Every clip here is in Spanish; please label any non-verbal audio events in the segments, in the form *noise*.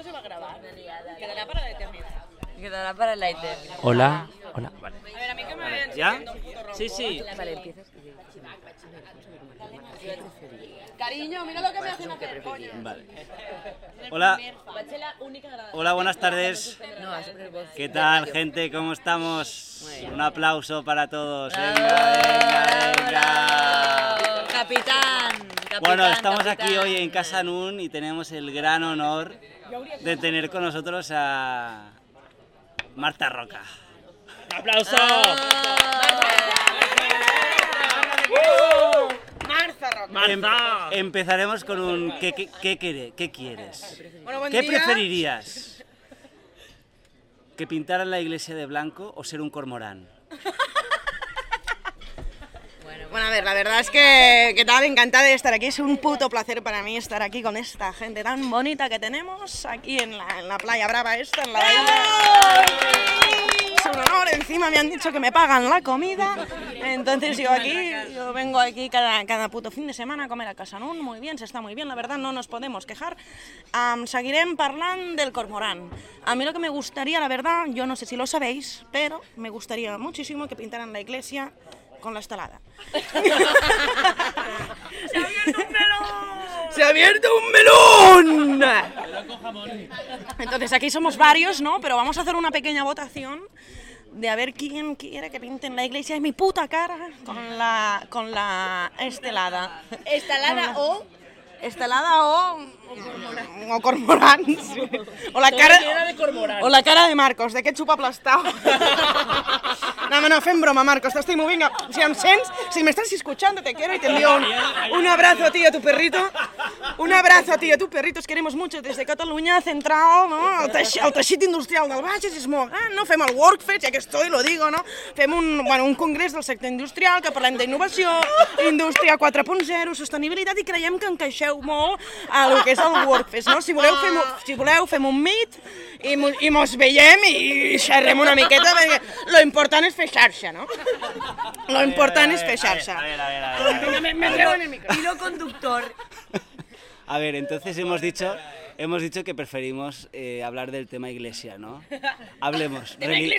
Esto se va a grabar. Quedará para la eternidad. Quedará para la eternidad. Hola, hola. Vale. A ver, a mí que me ven. ¿Ya? Sí, sí. Vale, empiezas. Cariño, mira lo que me hacen hacer, coño. Vale. *laughs* Hola, hola, buenas tardes. ¿Qué tal, gente? ¿Cómo estamos? Un aplauso para todos. Venga, venga, venga. Capitán, capitán. Bueno, estamos aquí hoy en Casa Nun y tenemos el gran honor de tener con nosotros a Marta Roca. ¡Aplauso! Marza Roca. Em- ¡Marta! empezaremos con un ¿qué, qué, qué quiere- qué quieres? Bueno, ¿Qué día. preferirías? ¿Que pintaran la iglesia de blanco o ser un cormorán? Bueno, a ver, la verdad es que, ¿qué tal? Encantada de estar aquí. Es un puto placer para mí estar aquí con esta gente tan bonita que tenemos aquí en la, en la playa brava esta, en la bahía. Es un honor, encima me han dicho que me pagan la comida. Entonces yo aquí, yo vengo aquí cada, cada puto fin de semana a comer a Casa Nun. Muy bien, se está muy bien, la verdad no nos podemos quejar. Am, seguirem parlant del cormorán. A mí lo que me gustaría, la verdad, yo no sé si lo sabéis, pero me gustaría muchísimo que pintaran la iglesia con la estalada. *laughs* ¡Se ha abierto un melón! Entonces aquí somos varios, ¿no? Pero vamos a hacer una pequeña votación de a ver quién quiere que pinten la iglesia de mi puta cara con la, con la estelada. Estalada o. Estelada o... O cormorán. sí. O la cara... de cormorán. O la cara de Marcos, de que xupa aplastado. *laughs* No, no, fem broma, Marcos, te estoy muy venga. Si em sents, si me estás escuchando, te quiero y te envío un, un abrazo a ti y a tu perrito. Un abrazo a ti y a tu perrito, os queremos mucho desde Cataluña Central, no? El, teix el teixit industrial del Bages és molt gran, no? Fem el Workfest, ja que estoy, lo digo, no? Fem un, bueno, un congrés del sector industrial que parlem d'innovació, indústria 4.0, sostenibilitat i creiem que encaixeu molt a lo que és el Workfest, no? Si voleu, fem, si voleu, fem un meet i, i mos veiem i xerrem una miqueta perquè lo important és fer xarxa, no? Lo important és fer xarxa. A ver, a ver, a ver. a ver. Me, me treu en el micro. Hilo conductor. A ver, entonces hemos dicho, hemos dicho que preferimos eh, hablar del tema iglesia, ¿no? Hablemos. *laughs* Reli-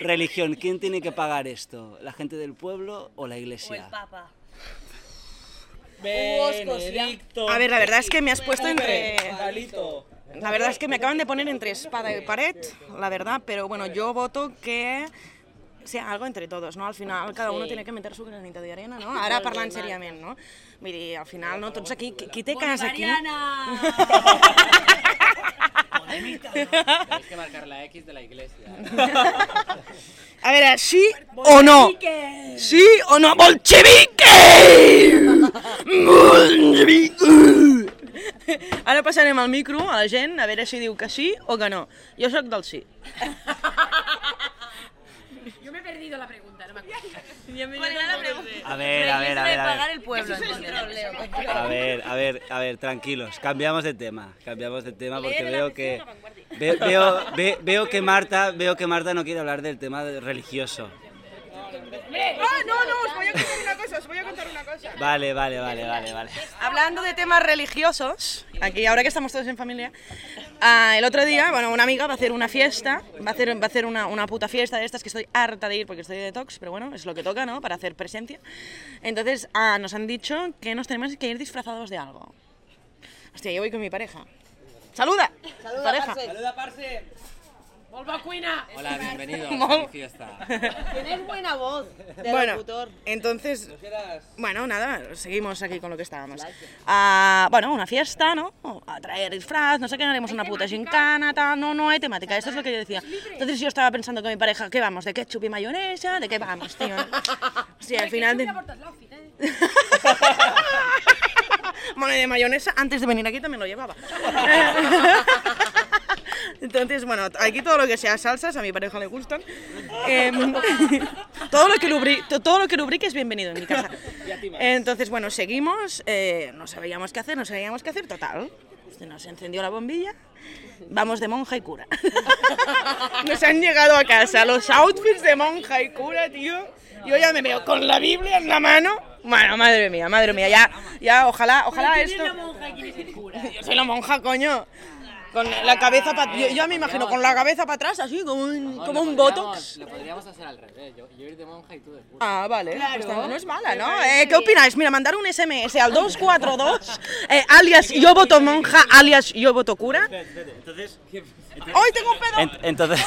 religión, ¿quién tiene que pagar esto? ¿La gente del pueblo o la iglesia? Papa. Benedicto. A ver, la verdad es que me has puesto entre... Galito. La verdad es que me acaban de poner entre espada y pared, la verdad, pero bueno, yo voto que sea algo entre todos, ¿no? Al final cada uno tiene que meter su granito de arena, no? Ara parlant seriament, no? Vull dir, al final, no, tots aquí, qui, qui té casa aquí... Tienes que marcar la X de la iglesia. A veure, sí o no? Sí o no? Bolchevique! Bolchevique! Ara passarem el micro a la gent a veure si diu que sí o que no. Jo sóc del sí. *laughs* A ver, a ver, a ver, a pagar ver. el pueblo. entonces, Leo. *laughs* A ver, a ver, a ver, tranquilos. Cambiamos de tema, cambiamos de tema porque veo que ve- veo, ve- veo que Marta, veo que Marta no quiere hablar del tema religioso. Ah, no, no, os voy a. Vale, vale, vale, vale, vale. Hablando de temas religiosos, aquí ahora que estamos todos en familia, ah, el otro día, bueno, una amiga va a hacer una fiesta, va a hacer, va a hacer una, una puta fiesta de estas que estoy harta de ir porque estoy de detox, pero bueno, es lo que toca, ¿no? Para hacer presencia. Entonces, ah, nos han dicho que nos tenemos que ir disfrazados de algo. Hostia, yo voy con mi pareja. ¡Saluda! pareja. Saluda, parce. Volva cuina. Hola, bienvenido a mi fiesta. Tienes buena voz de *laughs* Bueno, locutor. entonces, bueno, nada, seguimos aquí con lo que estábamos. Ah, bueno, una fiesta, ¿no? A traer disfraz, no sé qué, haremos una puta gincana, tal, no, no hay temática, esto es lo que yo decía. Entonces yo estaba pensando con mi pareja, ¿qué vamos? ¿De ketchup y mayonesa? ¿De qué vamos, tío? *laughs* Sí, al final... De... *laughs* bueno, y de mayonesa, antes de venir aquí también lo llevaba. Entonces, bueno, aquí todo lo que sea salsas, a mi pareja le gustan. Em, *laughs* todo, lo que lubri- to- todo lo que lubrique es bienvenido en mi casa. Entonces, bueno, seguimos, eh, no sabíamos qué hacer, no sabíamos qué hacer, total. Se nos encendió la bombilla, vamos de monja y cura. *laughs* Nos han llegado a casa los outfits de monja y cura, tío. Yo ya me veo con la Biblia en la mano. Bueno, madre mía, madre mía, ya, ya, ojalá, ojalá esto... Yo soy la monja, coño. Con la cabeza para... Yo, yo me imagino con la cabeza para atrás, así, como un, No, como lo un botox. Lo podríamos hacer al revés. Yo, yo ir de monja y tú de cura. Ah, vale. Pues no es mala, ¿no? Eh, ¿Qué opináis? Mira, mandar un SMS al 242, eh, alias yo voto monja, alias yo voto cura. Entonces, ¡Ay, tengo un pedo! ent- entonces,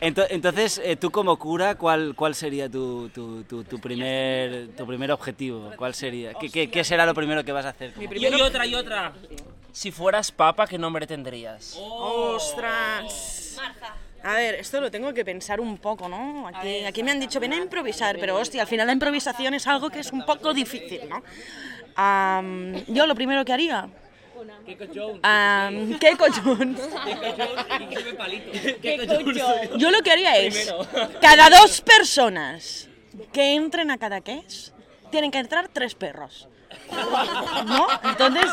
ento- entonces eh, tú como cura, ¿cuál, cuál sería tu, tu, tu, tu primer, tu primer objetivo? ¿Cuál sería? ¿Qué, qué, qué será lo primero que vas a hacer? Y, y otra, y otra. Si fueras papa, ¿qué nombre tendrías? ¡Ostras! A ver, esto lo tengo que pensar un poco, ¿no? Aquí, aquí me han dicho, ven a improvisar, pero hostia, al final la improvisación es algo que es un poco difícil, ¿no? Am, yo lo primero que haría... Am, ¿Qué cojones? Yo lo que haría es, cada dos personas que entren a cada case, tienen que entrar tres perros. ¿No? Entonces...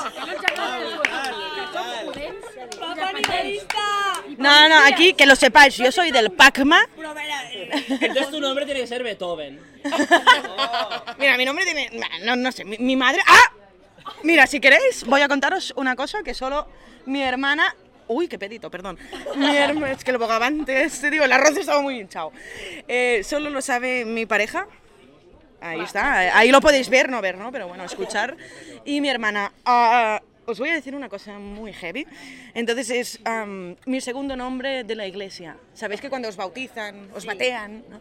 No, no, aquí que lo sepáis, yo soy del PACMA. Entonces tu nombre tiene que ser Beethoven. *laughs* Mira, mi nombre tiene... No, no sé, mi, mi madre... ¡Ah! Mira, si queréis, voy a contaros una cosa que solo mi hermana... Uy, qué pedito, perdón. Mi herma- es que el bogavante este, digo, el arroz estaba muy hinchado. Eh, solo lo sabe mi pareja. Ahí está, ahí lo podéis ver, no ver, ¿no? Pero bueno, escuchar. Y mi hermana, ah, os voy a decir una cosa muy heavy. Entonces es mi segundo nombre de la iglesia. ¿Sabéis que cuando os bautizan, os batean? ¿no?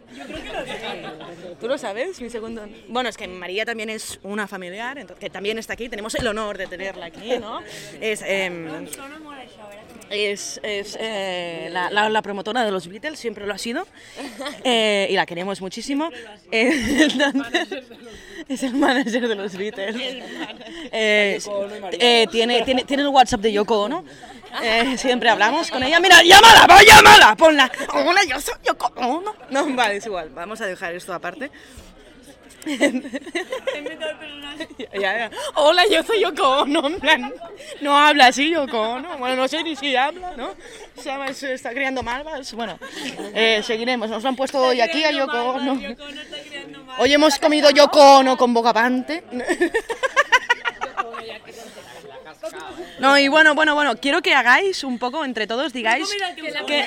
¿Tú lo sabes? Mi segundo. Bueno, es que María también es una familiar, entonces, que también está aquí. Tenemos el honor de tenerla aquí, ¿no? Es, em, es, es, eh, la, la- la promotora de los Beatles, siempre lo ha sido. *laughs* Eh, y la queremos muchísimo. Eh, entonces, *laughs* es el manager de los Beatles. Eh, tiene, tiene, tiene el WhatsApp de Yoko Ono. *laughs* Siempre hablamos con ella. Mira, llámala, va, llámala, ponla. Hola, yo soy Yoko Ono. No, vale, es igual. Vamos a dejar esto aparte. *laughs* Ya, ya. Hola, yo soy Yoko Ono. En plan, no habla así Yoko Ono. Bueno, no sé ni si habla, ¿no? Se, está criando malvas. Bueno, eh, seguiremos. Nos lo han puesto hoy aquí a Yoko Ono. Hoy hemos comido Yoko Ono con bogavante. *laughs* No, y bueno, bueno, bueno, quiero que hagáis un poco entre todos, digáis que...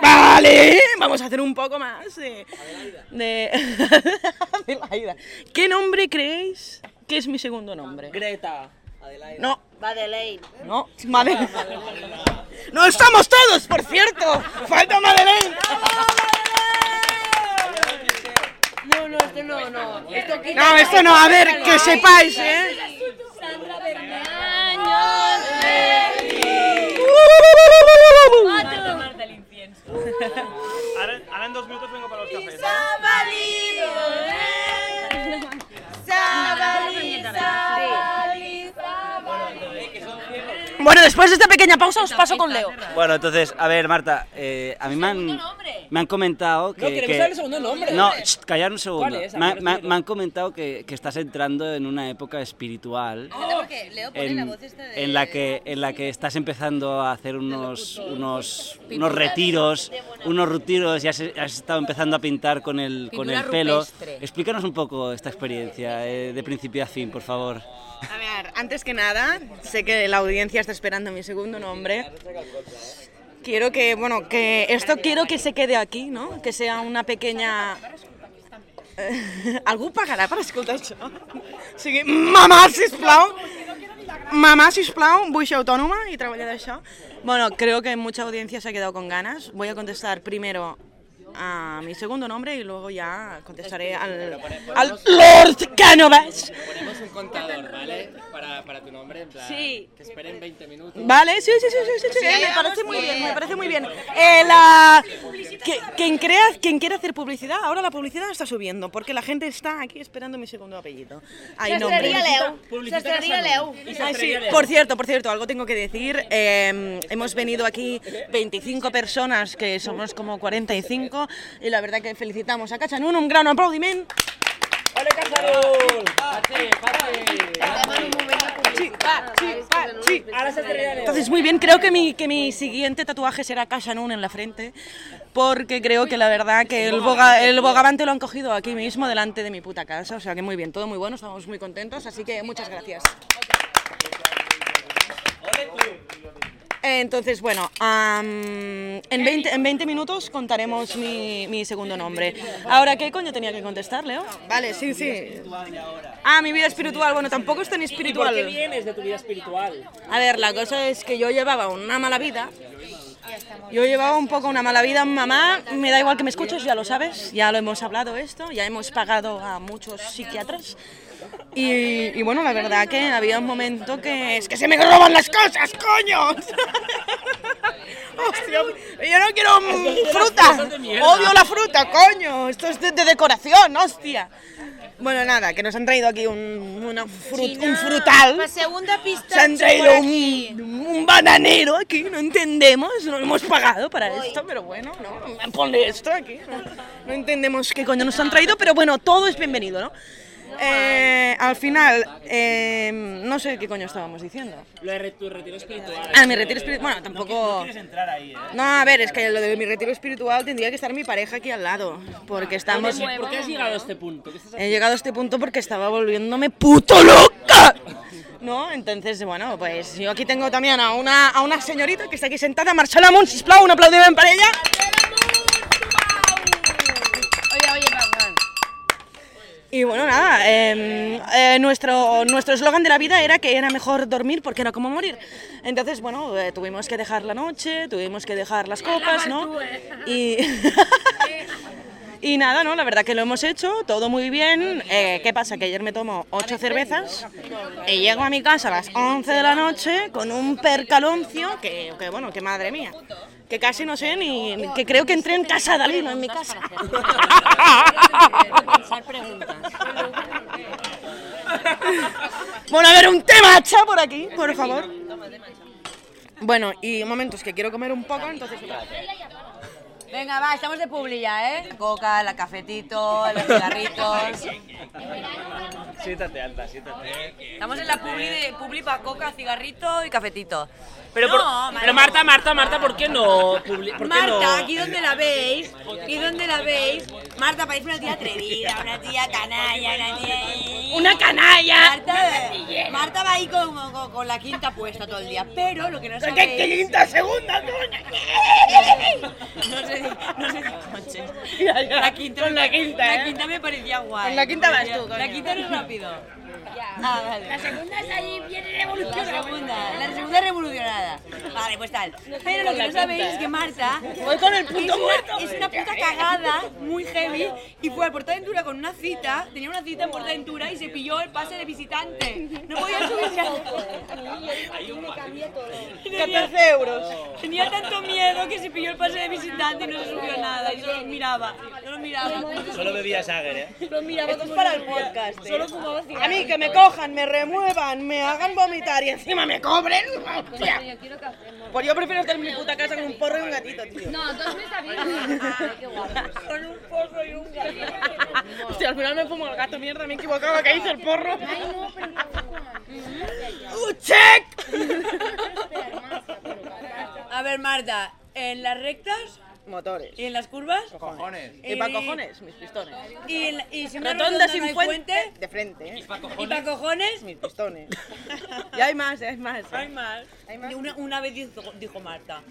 Vale, vamos a hacer un poco más de... *laughs* de... Adelaida. ¿Qué nombre creéis que es mi segundo nombre? Greta. No, Madeleine. no, Madeleine. No estamos todos, por cierto. Falta Madeleine. No, no, esto no, no. Esto No, esto no, a ver, que sepáis, ¿eh? Bueno, después de esta pequeña pausa os paso con Leo. Bueno, entonces, a ver, Marta, eh, a mí me han, me han comentado que... No, queremos que- saber el segundo nombre. No, sh, callar un segundo. ¿Cuál es? A Me, me- me han comentado que, que estás entrando en una época espiritual Porque Leo pone la en, voz esta de... en la que en la que estás empezando a hacer unos unos unos retiros, unos retiros y has, has estado empezando a pintar con el con el pelo. rupestre. Explícanos un poco esta experiencia eh, de principio a fin, por favor. A ver, antes que nada, sé que la audiencia está esperando mi segundo nombre. Quiero que, bueno, que esto quiero que se quede aquí, ¿no? Que sea una pequeña... Eh, *laughs* algú pagarà per escoltar això? O sigui, mamà, sisplau! Mamá, sisplau, vull ser autònoma y treballar d'això. Bueno, creo que mucha audiencia se ha quedado con ganas. Voy a contestar primero a mi segundo nombre y luego ya contestaré al, al Lord Canovas. Ponemos un contador, ¿vale? Para, para tu nombre, en plan. Sí. Que esperen 20 minutos. Vale, sí, sí, sí, sí, sí, sí, eh, me parece muy bien, me parece muy bien. Eh, la... que- quien, crea, quien quiere hacer publicidad, ahora la publicidad está subiendo, porque la gente está aquí esperando mi segundo apellido. Hay nombre. Sastrería Leu. Casanova. Leu. Ay, sí, por cierto, por cierto, algo tengo que decir. eh, hemos venido aquí 25 personas, que somos como 45, y la verdad que felicitamos a Cachanún, un gran aplaudimiento. ¡Ole. Ahora se te Leo. Entonces, muy bien, creo que mi, que mi siguiente tatuaje será Cashanun en la frente, porque creo que la verdad que el, boga, el bogavante lo han cogido aquí mismo delante de mi puta casa, o sea que muy bien, todo muy bueno, estamos muy contentos, así que muchas gracias. Eh, Entonces, bueno, en, 20, en 20 minutos contaremos mi, mi segundo nombre. Ahora, ¿qué coño tenía que contestar, Leo? Vale, sí, sí. Ah, mi vida espiritual. Bueno, tampoco es tan espiritual. ¿Por qué vienes de tu vida espiritual? A ver, la cosa es que yo llevaba una mala vida. Yo llevaba un poco una mala vida, mamá. Me da igual que me escuches, ya lo sabes. Ya lo hemos hablado esto. Ya hemos pagado a muchos psiquiatras. Y, y bueno, la verdad que había un momento que es que se me roban las cosas, coño. *laughs* Hostia, yo no quiero mm, fruta. Odio la fruta, coño. Esto es de, de decoración, hostia. Bueno, nada, que nos han traído aquí un, una frut- un frutal. La segunda pista. Se han traído un, un bananero aquí, no entendemos, no hemos pagado para esto, pero bueno, no, ponle esto aquí. No, no entendemos qué coño nos han traído, pero bueno, todo es bienvenido, ¿no? Eh, al final, eh, no sé qué coño estábamos diciendo. Lo de tu retiro espiritual. Ah, mi retiro espiritual, bueno, tampoco... entrar ahí, ¿eh? No, a ver, es que lo de mi retiro espiritual tendría que estar mi pareja aquí al lado, porque estamos... ¿Por qué has llegado a este punto? ¿Qué estás He llegado a este punto porque estaba volviéndome puto loca. ¿No? Entonces, bueno, pues yo aquí tengo también a una, a una señorita que está aquí sentada, Marcela Mons, un aplaudiment para ella. Y bueno, nada, eh, eh, nuestro nuestro eslogan de la vida era que era mejor dormir porque era como morir. Entonces, bueno, eh, tuvimos que dejar la noche, tuvimos que dejar las copas, ¿no? Y, *laughs* y nada, ¿no? La verdad que lo hemos hecho, todo muy bien. Eh, ¿Qué pasa? Que ayer me tomo ocho cervezas y llego a mi casa a las 11 de la noche con un percaloncio que, que bueno, que madre mía. Que casi no sé ni. que creo que entré en casa de Dalí, no en mi casa. *laughs* Bueno, a ver, un temacha por aquí, por favor. Bueno, y momentos que quiero comer un poco, entonces... Venga, va, estamos de publi ya, ¿eh? Coca, la cafetito, los cigarritos. *laughs* Siéntate, alta, siéntate. Estamos en la publi de publi para coca, cigarrito y cafetito. Pero, No, por- Marta. pero Marta, Marta, Marta, ¿por qué no? ¿Por qué Marta, no? aquí donde la veis, aquí donde la veis, Marta parece una tía atrevida, una tía canalla, una tía... ¡Una canalla! Marta, Marta va ahí con, con- con la quinta puesta todo el día, pero lo que no sabéis... ¿Qué quinta, segunda, coño? No sé, no sé coches. La quinta, Con la quinta, la ¿eh? quinta me parecía guay. Con la quinta vas tú, La coño. quinta no es rápido. Ah, vale. La segunda es ahí bien revolucionada. La segunda, la segunda revolucionada. Vale, pues tal. Pero lo que no sabéis es que Marta Voy con el es puto una, es una puta cagada muy heavy y fue a Portaventura con una cita, tenía una cita en Portaventura y se pilló el pase de visitante. No podía subirse a... 14 euros. Tenía tanto miedo que se pilló el pase de visitante y no se subió nada y solo miraba, solo miraba. Solo bebía Sager, ¿eh? Solo miraba Esto es como para el podcast, ¿eh? Solo fumaba cigarros. A mí que me cojan, me remuevan, me hagan vomitar y encima me cobren. Hostia. Pues yo prefiero estar en mi puta casa con un porro y un gatito, tío. No, dos me está bien. *laughs* Qué guapo. Con un porro y un gatito. Hostia, al final me fumo el gato, mierda, me he equivocado, que hice el porro. Ay, no, pero ¡Uh, check! *laughs* A ver, Marta, en las rectas Motores. y en las curvas Cojones. ¿Y para cojones? Mis pistones. y, en la- y si Rotonda sin hay fuente, de frente, ¿eh? y para cojones Mis pistones. *laughs* Y hay más, hay más. hay más. Y Una, una vez dijo, dijo Marta,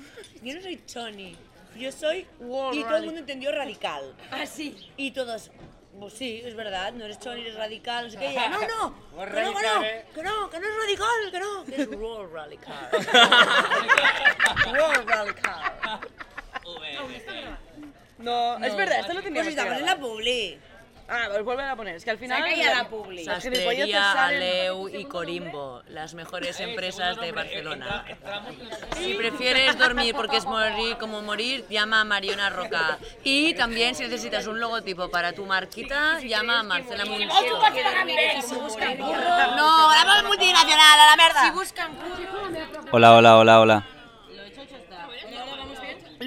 yo no soy Tony, yo soy y todo el mundo entendió radical. Ah, sí. Y todos pues sí, es verdad, no eres Tony, eres radical, no sé qué. Y ella, no, no, *laughs* que no, que no, que no, que no es radical, que no, *laughs* que es raw radical. raw radical. No, es verdad, esto lo Pues teníamos estamos que en la grabar. publi. Ah, pues vuelve a poner, es que al final... Saca ya la publi. Las gilipolleces Sastrería salen- Aleu y Corimbo, las mejores empresas de Barcelona. Si prefieres dormir porque es morir como morir, llama a Mariona Roca. Y también si necesitas un logotipo para tu marquita, llama a Marcela Muncho. No, la multinacional, a la merda. Hola, hola, hola, hola.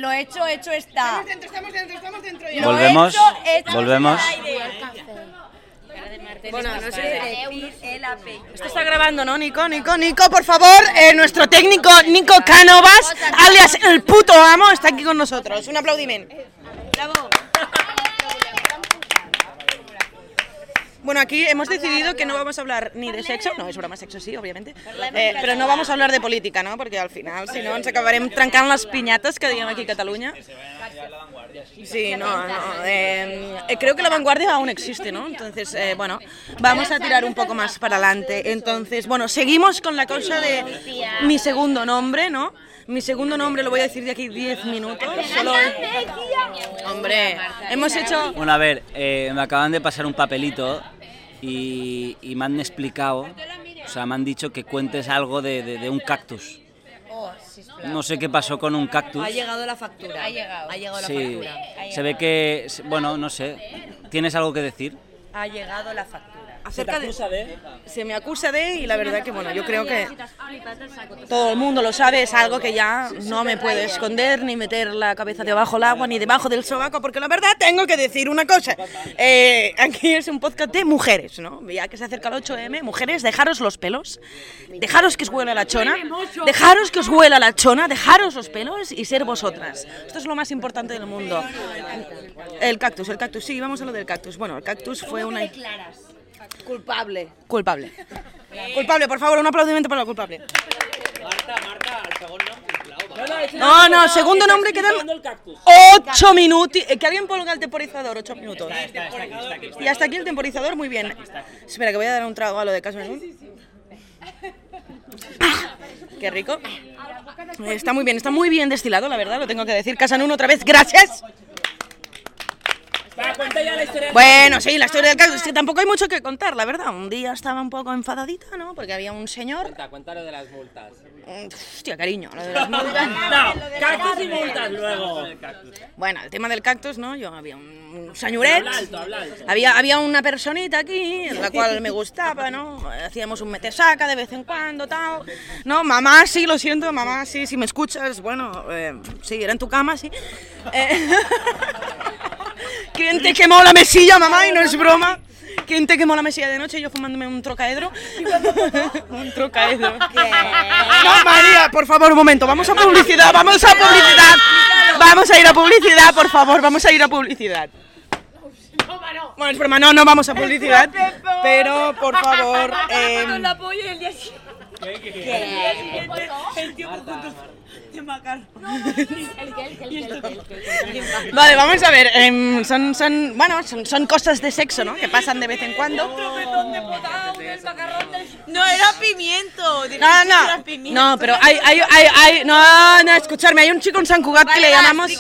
Lo hecho, hecho está. Dentro, estamos dentro, estamos dentro ya. Volvemos, hecho, hecho volvemos. Bueno, no sé el apellido. Esto está grabando, ¿no, Nico? Nico, Nico, por favor, eh, nuestro técnico Nico Cánovas, alias el puto amo, está aquí con nosotros. Un aplaudiment. Bravo. Bueno, aquí hemos decidido que no vamos a hablar ni de sexo, no, és broma, sexo sí, òbviamente, eh, però no vamos a hablar de política, no? Perquè al final, si no, ens acabarem trencant les pinyates que diem aquí a Catalunya. Sí, no, no. eh, eh, creo que la vanguardia aún existe, ¿no? Entonces, eh, bueno, vamos a tirar un poco más para adelante. Entonces, bueno, seguimos con la cosa de mi segundo nombre, ¿no? Mi segundo nombre lo voy a decir de aquí 10 minutos. Solo... Hombre, hemos hecho... Bueno, a ver, eh, me acaban de pasar un papelito y, y me han explicado, o sea, me han dicho que cuentes algo de, de- de un cactus. No sé qué pasó con un cactus. Ha llegado la factura. Ha llegado. Ha llegado la Sí, factura. se ve que, bueno, no sé, ¿tienes algo que decir? Ha llegado la factura. Acerca de... Se me acusa de, y la verdad que, bueno, yo creo que todo el mundo lo sabe, es algo que ya no me puedo esconder, ni meter la cabeza debajo del agua, ni debajo del sobaco, porque la verdad tengo que decir una cosa. Eh, aquí es un podcast de mujeres, ¿no? Ya que se acerca el 8M, mujeres, dejaros los pelos, dejaros que os huela la chona, dejaros que os huela la chona, dejaros los pelos y ser vosotras. Esto es lo más importante del mundo. El cactus, el cactus, sí, vamos a lo del cactus. Bueno, el cactus fue una... Culpable. Culpable. Culpable, por favor, un aplaudimiento para la culpable. No, no, segundo nombre quedan ocho minutos. Que alguien ponga el temporizador, ocho minutos. Y hasta aquí el temporizador, muy bien. Espera, que voy a dar un trago a lo de caso Qué rico. Está muy bien, está muy bien destilado, la verdad, lo tengo que decir. Casanún otra vez, gracias. Bueno, sí, la historia del cactus, es que tampoco hay mucho que contar, la verdad. Un día estaba un poco enfadadita, ¿no? Porque había un señor... Cuenta, cuéntalo de las multas. Hostia, cariño, lo de las *laughs* multas. No, cactus y multas luego. Bueno, el tema del cactus, ¿no? Yo había un señoret. Habla alto, habla alto. Había, había una personita aquí, en la cual me gustaba, ¿no? Hacíamos un metesaca de vez en cuando, tal. No, mamá, sí, lo siento, mamá, sí, si me escuchas, bueno, eh, sí, era en tu cama, sí. Eh, *laughs* ¿Quién te quemó la mesilla, mamá? Y no es broma. ¿Quién te quemó la mesilla de noche? Yo fumándome un trocaedro. *laughs* un trocaedro. No, María, por favor, un momento. Vamos a publicidad, vamos a publicidad. Vamos a ir a publicidad, por favor, vamos a ir a publicidad. Bueno, es broma, no, no vamos a publicidad. Pero, por favor, *laughs* em, Vale, vamos a ver. em, son, son, bueno, son, son cosas de sexo, ¿no? Que pasan de vez en cuando. No era pimiento. No, no, no, pero hay, hay, hay, hay, no, no, escucharme, hay un chico en San Cugat que le llamamos,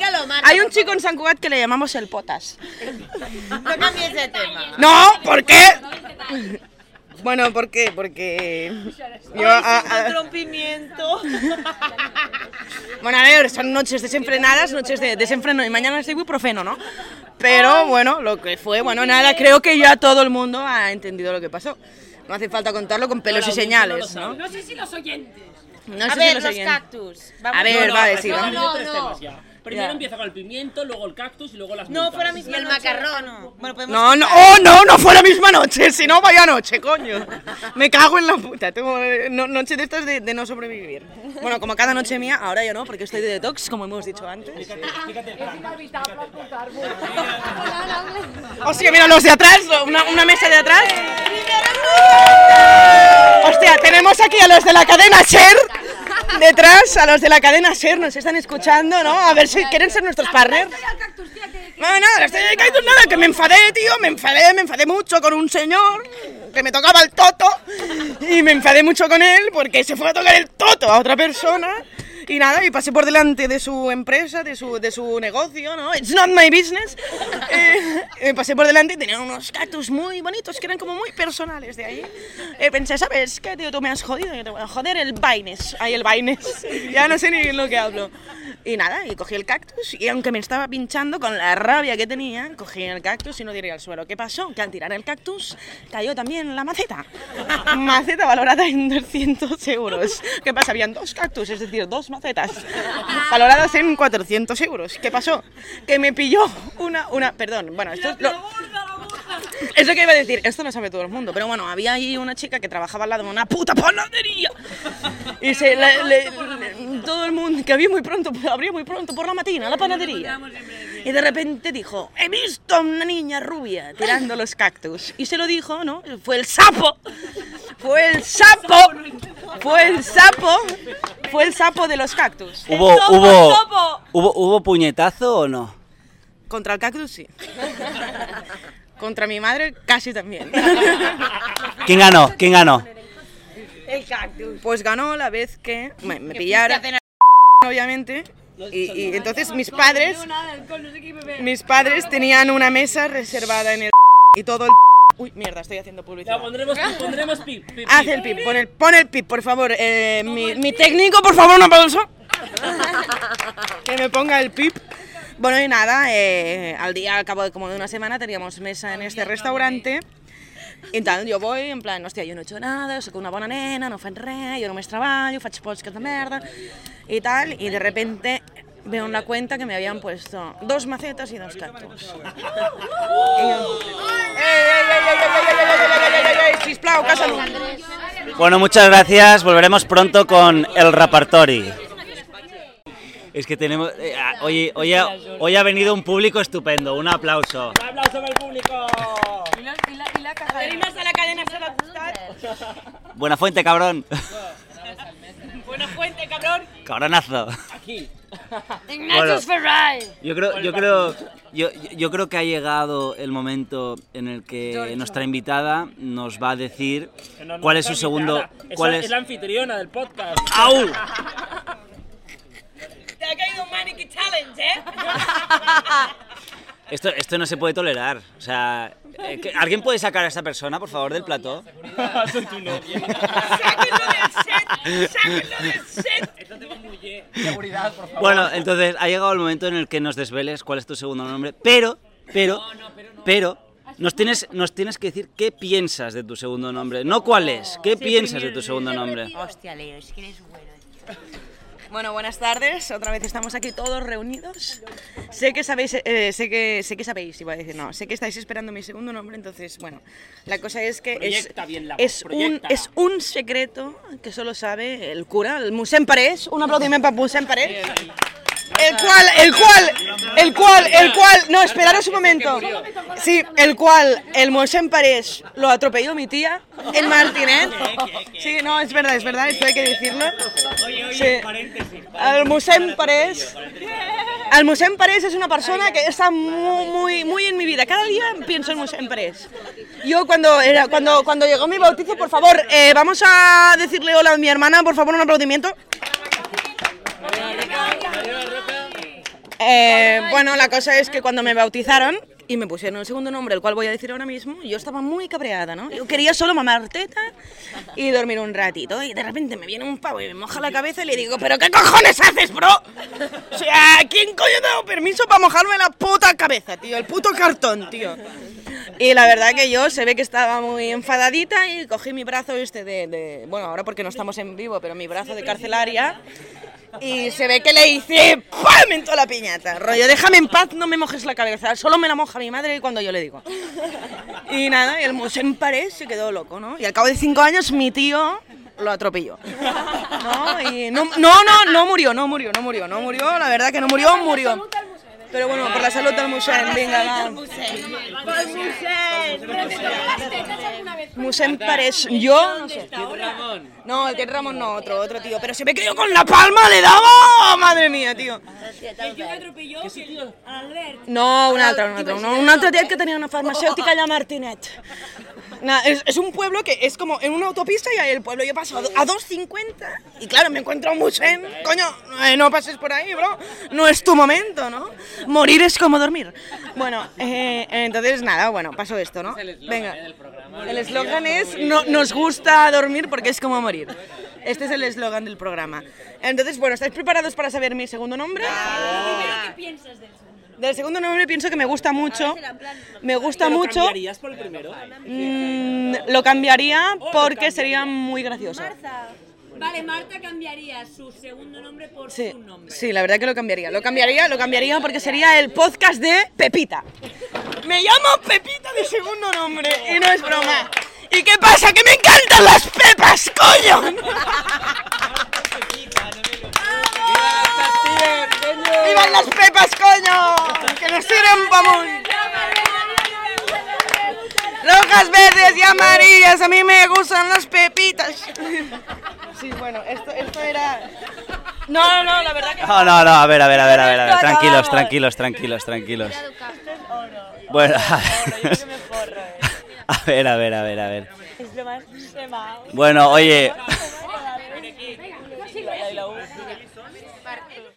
hay un chico en San Cugat que le llamamos el potas. No cambies de tema. No, ¿por qué? Bueno, ¿por qué? Porque yo, a- a- un pimiento. *laughs* bueno, a ver, son noches desenfrenadas, noches de desenfreno y mañana estoy ibuprofeno, ¿no? Pero bueno, lo que fue, bueno, nada, creo que ya todo el mundo ha entendido lo que pasó. No hace falta contarlo con pelos y señales, ¿no? No sé si los oyentes. No A sé si ver, lo los cactus. A ver, vale, sí, no, vamos. no. Tres temas ya. Primero Ya. empieza con el pimiento, luego el cactus y luego las No, multas. fue la misma el noche. macarrón. Bueno, podemos No, no, oh, no, no fue la misma noche, si no, vaya noche, coño. Me cago en la puta, tengo eh, no- noche de estas de, de no sobrevivir. Bueno, como cada noche mía, ahora ya no, porque estoy de detox, como hemos dicho antes. Hostia, mira, los de atrás, una, una mesa de atrás. Hostia, tenemos aquí a los de la cadena Ser. Detrás, a los de la cadena Ser, nos están escuchando, ¿no? A ver si quieren ser nuestros partners. No, nada, estoy de cactus, nada, que me enfadé, tío, me enfadé, me enfadé mucho con un señor que me tocaba el toto y me enfadé mucho con él porque se fue a tocar el toto a otra persona y nada, y pasé por delante de su empresa, de su, de su negocio, ¿no? It's not my business. *laughs* Eh, me pasé por delante y tenía unos cactus muy bonitos que eran como muy personales de ahí. Eh, pensé, ¿sabes qué, tío? Tú me has jodido, yo te voy a joder el vaines. Ay, el vaines. Ya no sé ni en lo que hablo. Y nada, y cogí el cactus y aunque me estaba pinchando con la rabia que tenía, cogí el cactus y no tiré al suelo. ¿Qué pasó? Que al tirar el cactus cayó también la maceta. *laughs* Maceta valorada en 200 euros. ¿Qué pasa? Habían dos cactus, es decir, dos macetas valoradas en 400 euros. ¿Qué pasó? Que me pilló una, una, perdón, bueno, esto es lo... Es lo que iba a decir, esto no sabe todo el mundo, pero bueno, había ahí una chica que trabajaba al lado de una puta panadería. Y se, le- le- le- todo el mundo, que había muy pronto, abría muy pronto por la matina la panadería. Y de repente dijo, he visto a una niña rubia tirando los cactus. Y se lo dijo, ¿no? Fue el sapo. Fue el sapo. Fue el sapo. Fue el sapo de los cactus. ¿Hubo, hubo, hubo, ¿Hubo puñetazo o no? Contra el cactus sí. Contra mi madre casi también. ¿Quién ganó? ¿Quién ganó? El cactus. Pues ganó la vez que me, me pillaron, obviamente. Y, y entonces mis padres, mis padres tenían una mesa reservada en el y todo el Uy, mierda, estoy haciendo publicidad. Ya, pondremos, pondremos pip, pip, Haz el pip, pon el, pon el pip, por favor. Eh, mi, mi técnico, por favor, un aplauso. que me ponga el pip. Bueno, y nada, eh, al día, al cabo de como de una semana, teníamos mesa en este restaurante. I tal, jo voy, en plan, hòstia, jo no he hecho nada, sóc una bona nena, no faig res, jo només treballo, faig podcast de merda, y tal, y de repente de una cuenta que me habían puesto dos macetas y dos cactus. Bueno, muchas gracias. Volveremos pronto con el repertorio. Es que tenemos. Eh, ah, hoy, hoy, ha, hoy ha venido un público estupendo. Un aplauso. Un aplauso para el público. Y la, y la, y la Buena fuente, cabrón. Buena fuente, cabrón. Cabronazo. Ignatius Ferrari. Yo creo, yo creo, yo, yo creo que ha llegado el momento en el que nuestra invitada nos va a decir no, no cuál es su segundo, cuál es. es la anfitriona del podcast. ¡Au! Te ha caído un Challenge, ¿eh? Esto, esto no se puede tolerar. O sea, eh, ¿alguien puede sacar a esta persona, por favor, del plató? *laughs* Soy tu novia. ¡Sáquenlo del set! ¡Sáquenlo del set! Seguridad, por favor. Bueno, entonces ha llegado el momento en el que nos desveles cuál es tu segundo nombre, pero, pero, pero, nos tienes, nos tienes que decir qué piensas de tu segundo nombre, no cuál es, qué piensas de tu segundo nombre. Hostia, Leo, es que eres bueno. Bueno, buenas tardes. Otra vez estamos aquí todos reunidos. Sé que sabéis, eh, sé que sé que sabéis, iba a decir, no, sé que estáis esperando mi segundo nombre, entonces, bueno, la cosa es que es, bien la voz, es un es un secreto que solo sabe el cura, el Musem Parés. Un aplaudimiento para Musem Parés. El cual, el cual, el cual, el cual, no, esperaros un momento. Sí, el cual, el Mosén Parés lo atropelló mi tía en Martinet. Sí, no, es verdad, es verdad, esto hay que decirlo. Sí. El Mosén Parés. El Mosén Parés es una persona que está muy, muy, muy en mi vida. Cada día pienso en Mosén Parés. Yo cuando, era, cuando, cuando llegó mi bautizo, por favor, eh, vamos a decirle hola a mi hermana, por favor, un aplaudimiento. Eh, bueno, la cosa es que cuando me bautizaron y me pusieron el segundo nombre, el cual voy a decir ahora mismo, yo estaba muy cabreada, ¿no? Yo quería solo mamar teta y dormir un ratito. Y de repente me viene un pavo y me moja la cabeza y le digo, ¿pero qué cojones haces, bro? O sea, ¿quién coño te ha dado permiso para mojarme la puta cabeza, tío? El puto cartón, tío. Y la verdad que yo se ve que estaba muy enfadadita y cogí mi brazo este de, de- bueno, ahora porque no estamos en vivo, pero mi brazo de carcelaria y se ve que le hice ¡pam! en toda la piñata. Rollo, déjame en paz, no me mojes la cabeza. Solo me la moja mi madre cuando yo le digo. Y nada, y el Mosén Parés se quedó loco, ¿no? Y al cabo de cinco años mi tío lo atropelló. ¿No? Y no, no, no, no murió, no murió, no murió, no murió. La verdad que no murió, murió. Pero bueno, por la salud del Musén, venga, va. Musén Parés, yo no sé. Ramón. No, el que es Ramón no, otro, otro tío. Pero se que yo con la palma le daba. Madre mía, tío. No, un altre, un altre. Un, un altre tiet que tenia una farmacèutica allà *laughs* a Martinet. Na, es, es un pueblo que es como en una autopista y ahí el pueblo yo paso a, do- a 2.50 y claro, me encuentro un Musén. Coño, eh, no pases por ahí, bro. No es tu momento, ¿no? Morir es como dormir. Bueno, eh, entonces nada, bueno, pasó esto, ¿no? Venga. El eslogan es no, nos gusta dormir porque es como morir. Este es el eslogan del programa. Entonces, bueno, ¿estáis preparados para saber mi segundo nombre? ¿Qué piensas del? Del segundo nombre pienso que me gusta mucho. Me gusta ¿Lo mucho. cambiarías por el primero? Mm, lo cambiaría porque sería muy gracioso. Vale, Marta cambiaría su segundo nombre por Sí, su nombre. sí, la verdad que lo cambiaría. Lo cambiaría, lo cambiaría porque sería el podcast de Pepita. Me llamo Pepita de segundo nombre y no es broma. ¿Y qué pasa? ¡Que me encantan las pepas, coño! ¡Vivan las pepas, coño! ¡Que nos sirven pa' Rojas, verdes y amarillas, a mí me gustan las pepitas. Sí, bueno, esto, esto era... No, no, no, la verdad que... No, no, no, a ver, a ver, a ver, a ver, a ver. Tranquilos, tranquilos, tranquilos, tranquilos. Bueno, *laughs* a ver, a ver, a ver, a ver. Bueno, oye,